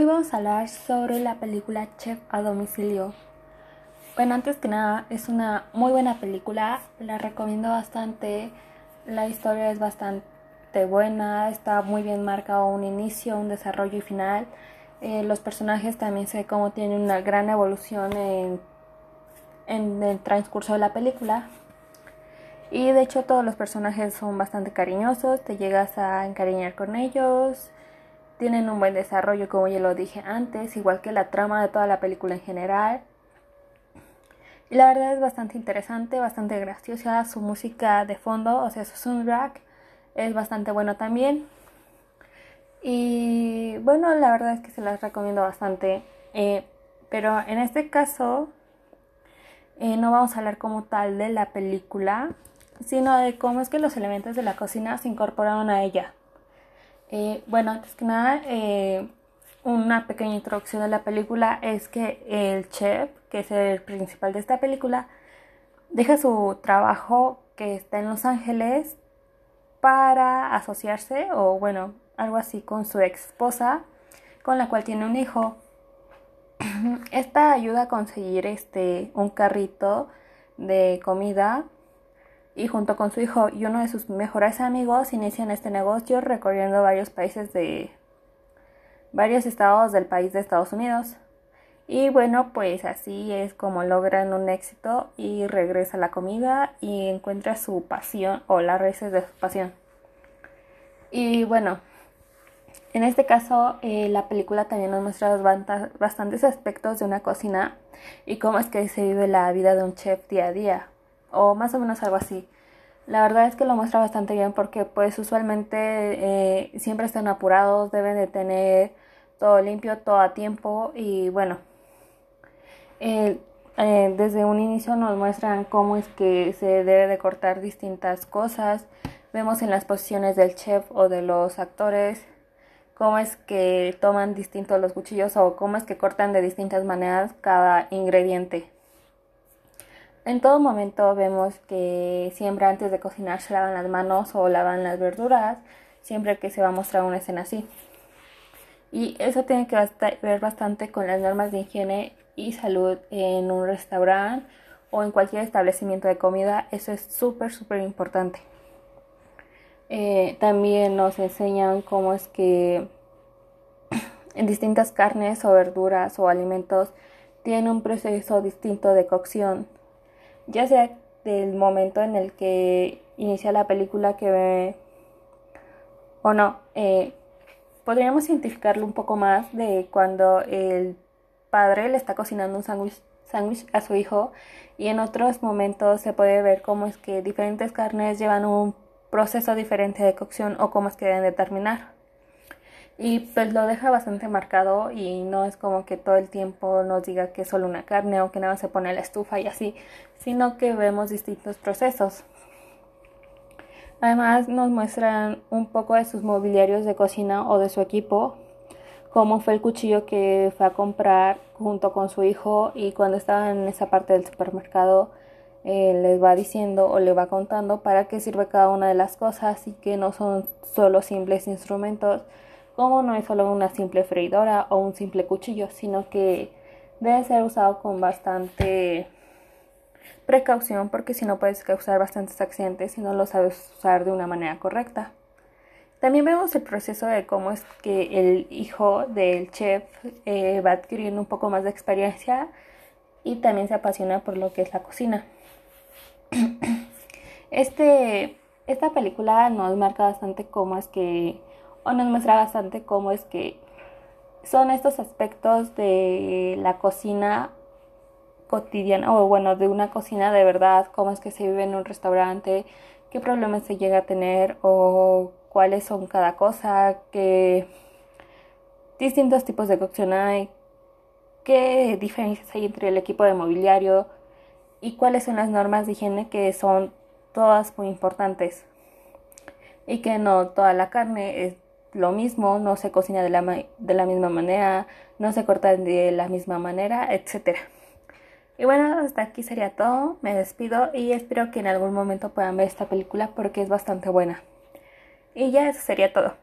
Hoy vamos a hablar sobre la película Chef a domicilio. Bueno, antes que nada, es una muy buena película, la recomiendo bastante. La historia es bastante buena, está muy bien marcado un inicio, un desarrollo y final. Eh, los personajes también sé cómo tienen una gran evolución en, en el transcurso de la película. Y de hecho todos los personajes son bastante cariñosos, te llegas a encariñar con ellos tienen un buen desarrollo, como ya lo dije antes, igual que la trama de toda la película en general. Y la verdad es bastante interesante, bastante graciosa. Su música de fondo, o sea, su soundtrack, es bastante bueno también. Y bueno, la verdad es que se las recomiendo bastante. Eh, pero en este caso, eh, no vamos a hablar como tal de la película, sino de cómo es que los elementos de la cocina se incorporaron a ella. Eh, bueno, antes que nada, eh, una pequeña introducción de la película es que el chef, que es el principal de esta película, deja su trabajo que está en Los Ángeles para asociarse o bueno, algo así con su ex esposa, con la cual tiene un hijo. Esta ayuda a conseguir este un carrito de comida y junto con su hijo y uno de sus mejores amigos inician este negocio recorriendo varios países de varios estados del país de Estados Unidos. Y bueno, pues así es como logran un éxito y regresa la comida y encuentra su pasión o las raíces de su pasión. Y bueno, en este caso eh, la película también nos muestra bastantes aspectos de una cocina y cómo es que se vive la vida de un chef día a día o más o menos algo así. La verdad es que lo muestra bastante bien porque pues usualmente eh, siempre están apurados, deben de tener todo limpio, todo a tiempo y bueno, eh, desde un inicio nos muestran cómo es que se debe de cortar distintas cosas. Vemos en las posiciones del chef o de los actores cómo es que toman distintos los cuchillos o cómo es que cortan de distintas maneras cada ingrediente. En todo momento vemos que siempre antes de cocinar se lavan las manos o lavan las verduras, siempre que se va a mostrar una escena así. Y eso tiene que ver bastante con las normas de higiene y salud en un restaurante o en cualquier establecimiento de comida. Eso es súper, súper importante. Eh, también nos enseñan cómo es que en distintas carnes o verduras o alimentos tienen un proceso distinto de cocción ya sea del momento en el que inicia la película que ve o no, eh, podríamos identificarlo un poco más de cuando el padre le está cocinando un sándwich a su hijo y en otros momentos se puede ver cómo es que diferentes carnes llevan un proceso diferente de cocción o cómo es que deben de terminar y pues lo deja bastante marcado y no es como que todo el tiempo nos diga que es solo una carne o que nada se pone a la estufa y así, sino que vemos distintos procesos. Además nos muestran un poco de sus mobiliarios de cocina o de su equipo, como fue el cuchillo que fue a comprar junto con su hijo y cuando estaba en esa parte del supermercado eh, les va diciendo o le va contando para qué sirve cada una de las cosas y que no son solo simples instrumentos, como no es solo una simple freidora o un simple cuchillo, sino que debe ser usado con bastante precaución porque si no puedes causar bastantes accidentes si no lo sabes usar de una manera correcta. También vemos el proceso de cómo es que el hijo del chef eh, va adquiriendo un poco más de experiencia y también se apasiona por lo que es la cocina. Este, esta película nos marca bastante cómo es que o nos muestra bastante cómo es que son estos aspectos de la cocina cotidiana o bueno de una cocina de verdad cómo es que se vive en un restaurante qué problemas se llega a tener o cuáles son cada cosa qué distintos tipos de cocción hay qué diferencias hay entre el equipo de mobiliario y cuáles son las normas de higiene que son todas muy importantes. Y que no toda la carne es lo mismo, no se cocina de la, de la misma manera, no se corta de la misma manera, etc. Y bueno, hasta aquí sería todo, me despido y espero que en algún momento puedan ver esta película porque es bastante buena. Y ya eso sería todo.